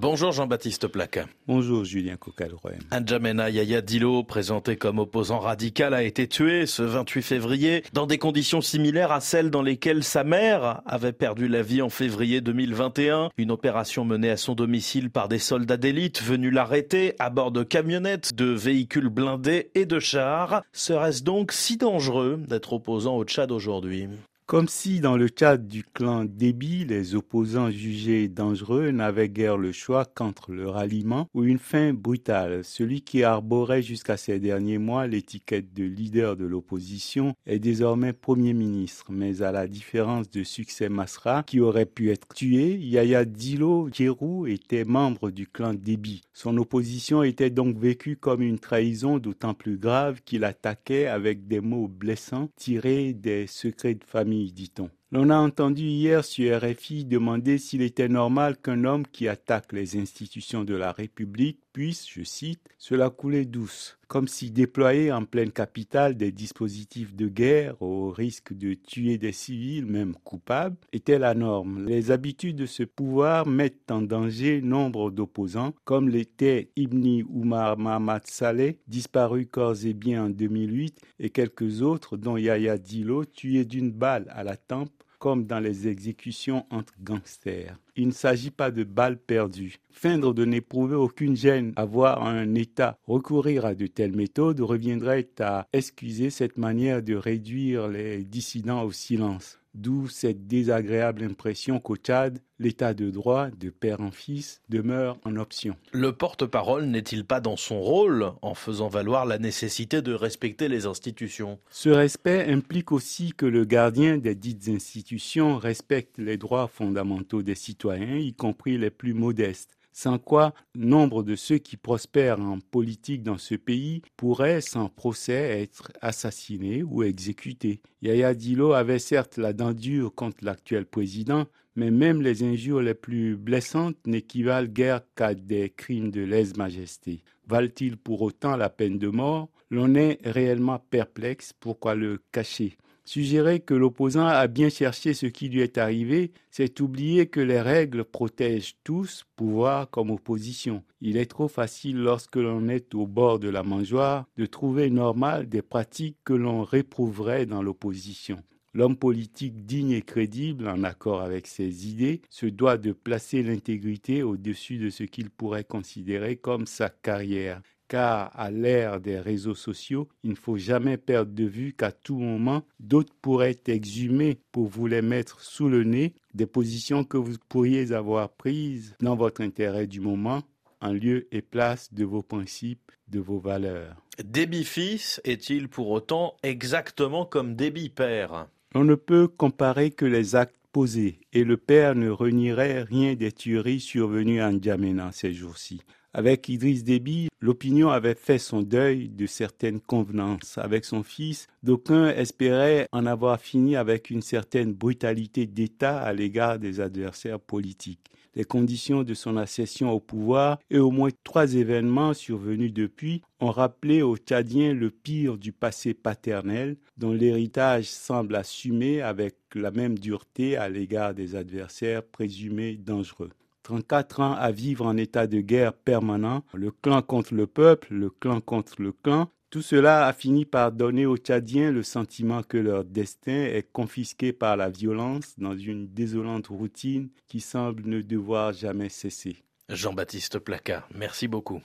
Bonjour Jean-Baptiste Placa. Bonjour Julien Cocalroy. N'Djamena Yaya Dilo, présenté comme opposant radical, a été tué ce 28 février dans des conditions similaires à celles dans lesquelles sa mère avait perdu la vie en février 2021. Une opération menée à son domicile par des soldats d'élite venus l'arrêter à bord de camionnettes, de véhicules blindés et de chars. Serait-ce donc si dangereux d'être opposant au Tchad aujourd'hui? Comme si dans le cadre du clan Déby, les opposants jugés dangereux n'avaient guère le choix qu'entre le ralliement ou une fin brutale. Celui qui arborait jusqu'à ces derniers mois l'étiquette de leader de l'opposition est désormais Premier ministre. Mais à la différence de Succès Masra, qui aurait pu être tué, Yaya Dilo Djerou était membre du clan Déby. Son opposition était donc vécue comme une trahison d'autant plus grave qu'il attaquait avec des mots blessants tirés des secrets de famille dit-on. L'on a entendu hier sur RFI demander s'il était normal qu'un homme qui attaque les institutions de la République je cite, se la couler douce, comme si déployer en pleine capitale des dispositifs de guerre au risque de tuer des civils, même coupables, était la norme. Les habitudes de ce pouvoir mettent en danger nombre d'opposants, comme l'était Ibni Oumar Mahmoud Saleh, disparu corps et bien en 2008, et quelques autres, dont Yahya Dilo, tué d'une balle à la tempe comme dans les exécutions entre gangsters. Il ne s'agit pas de balles perdues. Feindre de n'éprouver aucune gêne à voir un État recourir à de telles méthodes reviendrait à excuser cette manière de réduire les dissidents au silence. D'où cette désagréable impression qu'au Tchad, l'état de droit, de père en fils, demeure en option. Le porte-parole n'est-il pas dans son rôle en faisant valoir la nécessité de respecter les institutions? Ce respect implique aussi que le gardien des dites institutions respecte les droits fondamentaux des citoyens, y compris les plus modestes sans quoi nombre de ceux qui prospèrent en politique dans ce pays pourraient, sans procès, être assassinés ou exécutés. Yaya Dilo avait certes la dent dure contre l'actuel président, mais même les injures les plus blessantes n'équivalent guère qu'à des crimes de lèse-majesté. Valent-ils pour autant la peine de mort? L'on est réellement perplexe, pourquoi le cacher? Suggérer que l'opposant a bien cherché ce qui lui est arrivé, c'est oublier que les règles protègent tous, pouvoir comme opposition. Il est trop facile lorsque l'on est au bord de la mangeoire de trouver normal des pratiques que l'on réprouverait dans l'opposition. L'homme politique digne et crédible, en accord avec ses idées, se doit de placer l'intégrité au-dessus de ce qu'il pourrait considérer comme sa carrière car à l'ère des réseaux sociaux, il ne faut jamais perdre de vue qu'à tout moment, d'autres pourraient exhumer pour vous les mettre sous le nez des positions que vous pourriez avoir prises dans votre intérêt du moment, en lieu et place de vos principes, de vos valeurs. Débit fils est-il pour autant exactement comme débit père? On ne peut comparer que les actes posés, et le père ne renierait rien des tueries survenues en Djamena ces jours-ci. Avec Idriss Déby, l'opinion avait fait son deuil de certaines convenances. Avec son fils, d'aucuns espéraient en avoir fini avec une certaine brutalité d'État à l'égard des adversaires politiques. Les conditions de son accession au pouvoir et au moins trois événements survenus depuis ont rappelé aux Tchadiens le pire du passé paternel dont l'héritage semble assumé avec la même dureté à l'égard des adversaires présumés dangereux. 34 ans à vivre en état de guerre permanent, le clan contre le peuple, le clan contre le clan, tout cela a fini par donner aux Tchadiens le sentiment que leur destin est confisqué par la violence dans une désolante routine qui semble ne devoir jamais cesser. Jean-Baptiste Placard, merci beaucoup.